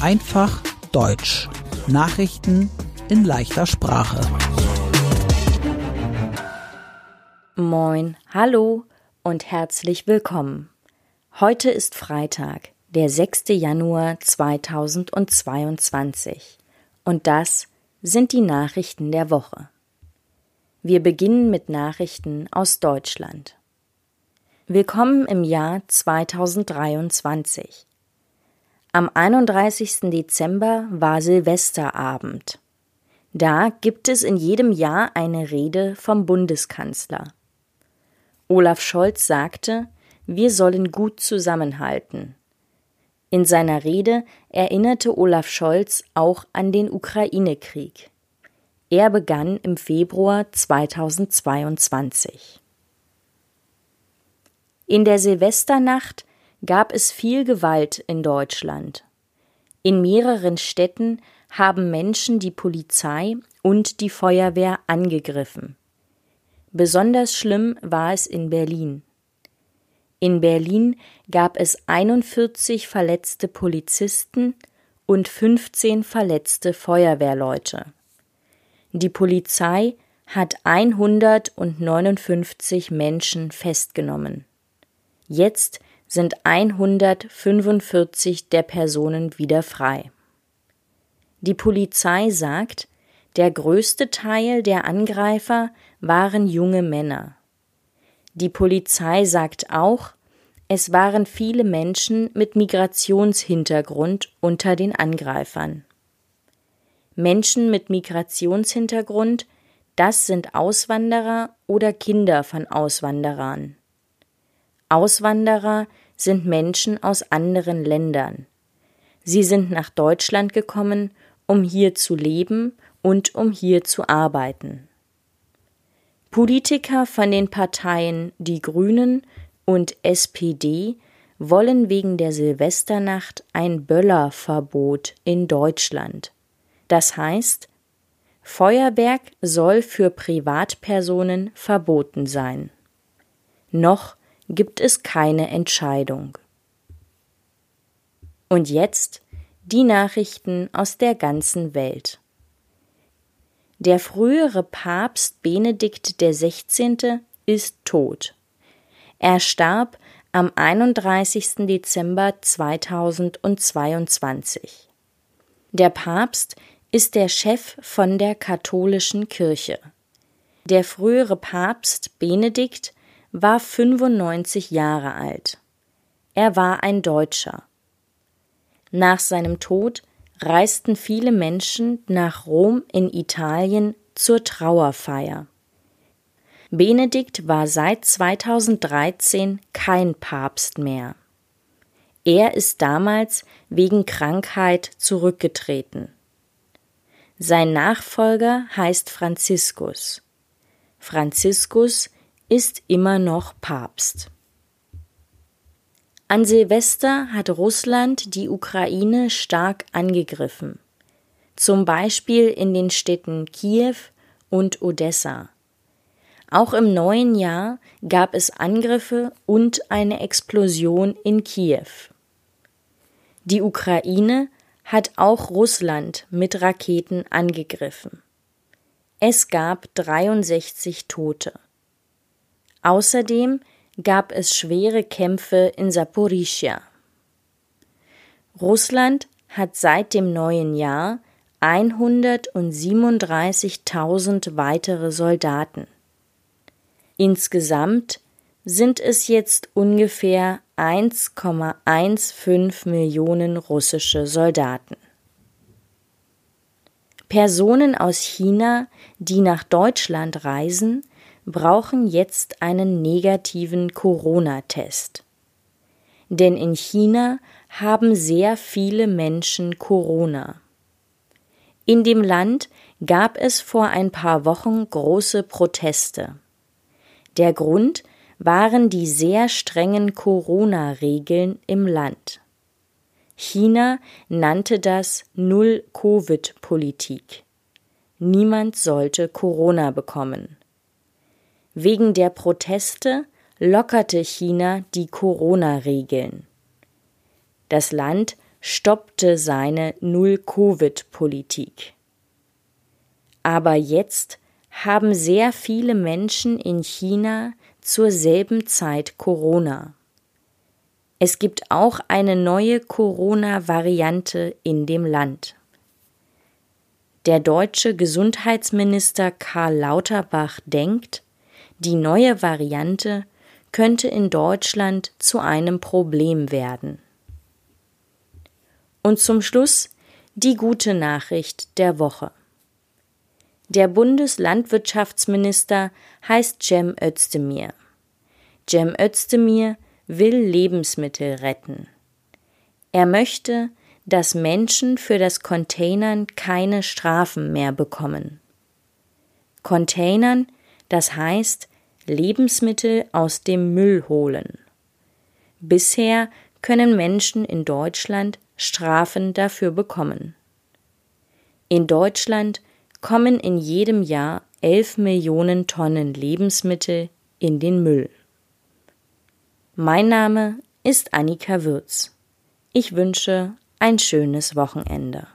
Einfach Deutsch. Nachrichten in leichter Sprache. Moin, hallo und herzlich willkommen. Heute ist Freitag, der 6. Januar 2022 und das sind die Nachrichten der Woche. Wir beginnen mit Nachrichten aus Deutschland. Willkommen im Jahr 2023. Am 31. Dezember war Silvesterabend. Da gibt es in jedem Jahr eine Rede vom Bundeskanzler. Olaf Scholz sagte, wir sollen gut zusammenhalten. In seiner Rede erinnerte Olaf Scholz auch an den Ukraine-Krieg. Er begann im Februar 2022. In der Silvesternacht gab es viel Gewalt in Deutschland. In mehreren Städten haben Menschen die Polizei und die Feuerwehr angegriffen. Besonders schlimm war es in Berlin. In Berlin gab es 41 verletzte Polizisten und 15 verletzte Feuerwehrleute. Die Polizei hat 159 Menschen festgenommen. Jetzt sind 145 der Personen wieder frei. Die Polizei sagt, der größte Teil der Angreifer waren junge Männer. Die Polizei sagt auch, es waren viele Menschen mit Migrationshintergrund unter den Angreifern. Menschen mit Migrationshintergrund, das sind Auswanderer oder Kinder von Auswanderern. Auswanderer sind Menschen aus anderen Ländern. Sie sind nach Deutschland gekommen, um hier zu leben und um hier zu arbeiten. Politiker von den Parteien Die Grünen und SPD wollen wegen der Silvesternacht ein Böllerverbot in Deutschland. Das heißt, Feuerwerk soll für Privatpersonen verboten sein. Noch gibt es keine Entscheidung. Und jetzt die Nachrichten aus der ganzen Welt. Der frühere Papst Benedikt XVI. ist tot. Er starb am 31. Dezember 2022. Der Papst ist der Chef von der katholischen Kirche. Der frühere Papst Benedikt war 95 Jahre alt. Er war ein Deutscher. Nach seinem Tod reisten viele Menschen nach Rom in Italien zur Trauerfeier. Benedikt war seit 2013 kein Papst mehr. Er ist damals wegen Krankheit zurückgetreten. Sein Nachfolger heißt Franziskus. Franziskus ist immer noch Papst. An Silvester hat Russland die Ukraine stark angegriffen, zum Beispiel in den Städten Kiew und Odessa. Auch im neuen Jahr gab es Angriffe und eine Explosion in Kiew. Die Ukraine hat auch Russland mit Raketen angegriffen. Es gab 63 Tote. Außerdem gab es schwere Kämpfe in Saporischia. Russland hat seit dem neuen Jahr 137.000 weitere Soldaten. Insgesamt sind es jetzt ungefähr 1,15 Millionen russische Soldaten. Personen aus China, die nach Deutschland reisen, brauchen jetzt einen negativen Corona-Test. Denn in China haben sehr viele Menschen Corona. In dem Land gab es vor ein paar Wochen große Proteste. Der Grund waren die sehr strengen Corona-Regeln im Land. China nannte das Null-Covid-Politik. Niemand sollte Corona bekommen. Wegen der Proteste lockerte China die Corona-Regeln. Das Land stoppte seine Null-Covid-Politik. Aber jetzt haben sehr viele Menschen in China zur selben Zeit Corona. Es gibt auch eine neue Corona-Variante in dem Land. Der deutsche Gesundheitsminister Karl Lauterbach denkt, die neue Variante könnte in Deutschland zu einem Problem werden. Und zum Schluss die gute Nachricht der Woche. Der Bundeslandwirtschaftsminister heißt Cem Özdemir. Cem Özdemir will Lebensmittel retten. Er möchte, dass Menschen für das Containern keine Strafen mehr bekommen. Containern, das heißt Lebensmittel aus dem Müll holen. Bisher können Menschen in Deutschland Strafen dafür bekommen. In Deutschland kommen in jedem Jahr 11 Millionen Tonnen Lebensmittel in den Müll. Mein Name ist Annika Würz. Ich wünsche ein schönes Wochenende.